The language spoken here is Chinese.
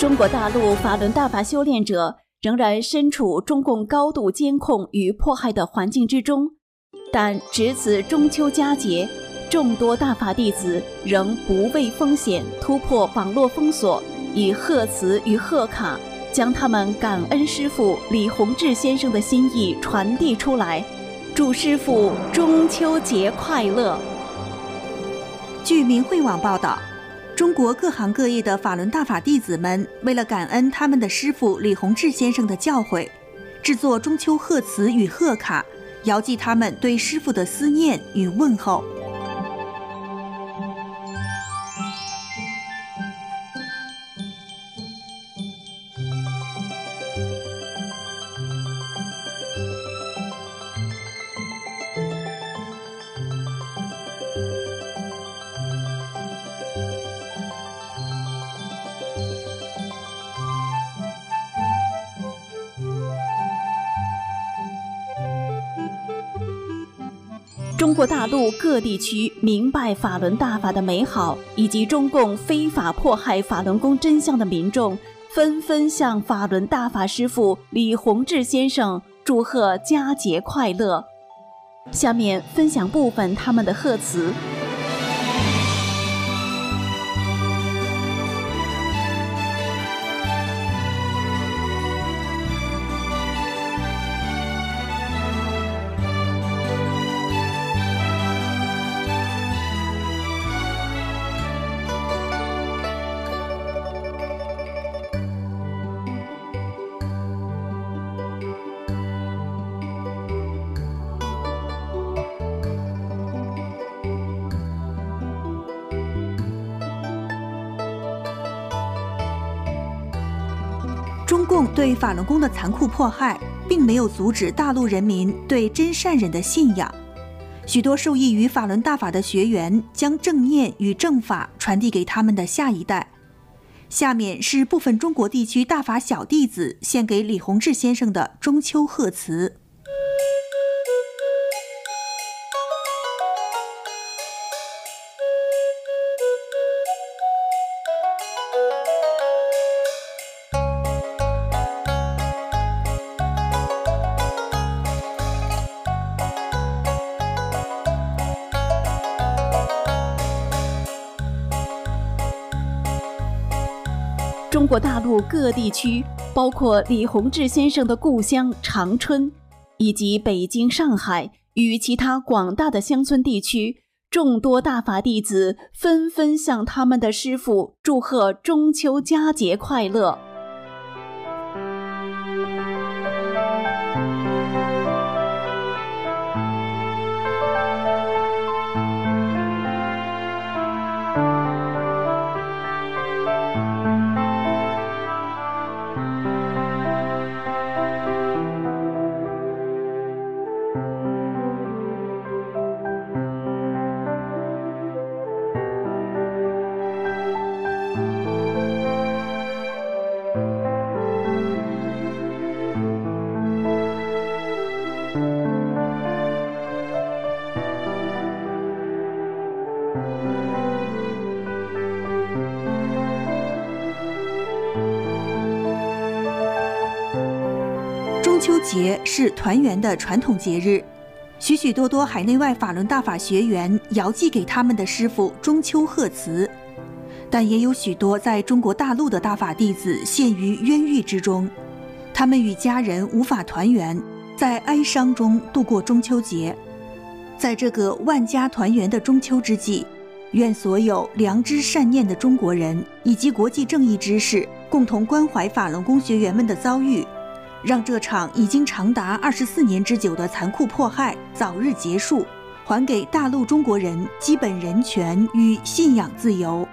中国大陆法轮大法修炼者仍然身处中共高度监控与迫害的环境之中，但值此中秋佳节，众多大法弟子仍不畏风险，突破网络封锁，以贺词与贺卡将他们感恩师父李洪志先生的心意传递出来，祝师父中秋节快乐。据明慧网报道，中国各行各业的法轮大法弟子们为了感恩他们的师傅李洪志先生的教诲，制作中秋贺词与贺卡，遥寄他们对师傅的思念与问候。中国大陆各地区明白法轮大法的美好，以及中共非法迫害法轮功真相的民众，纷纷向法轮大法师父李洪志先生祝贺佳节快乐。下面分享部分他们的贺词。中共对法轮功的残酷迫害，并没有阻止大陆人民对真善忍的信仰。许多受益于法轮大法的学员，将正念与正法传递给他们的下一代。下面是部分中国地区大法小弟子献给李洪志先生的中秋贺词。中国大陆各地区，包括李洪志先生的故乡长春，以及北京、上海与其他广大的乡村地区，众多大法弟子纷纷向他们的师傅祝贺中秋佳节快乐。中秋节是团圆的传统节日，许许多多海内外法轮大法学员遥寄给他们的师父中秋贺词，但也有许多在中国大陆的大法弟子陷于冤狱之中，他们与家人无法团圆，在哀伤中度过中秋节。在这个万家团圆的中秋之际，愿所有良知善念的中国人以及国际正义之士共同关怀法轮功学员们的遭遇。让这场已经长达二十四年之久的残酷迫害早日结束，还给大陆中国人基本人权与信仰自由。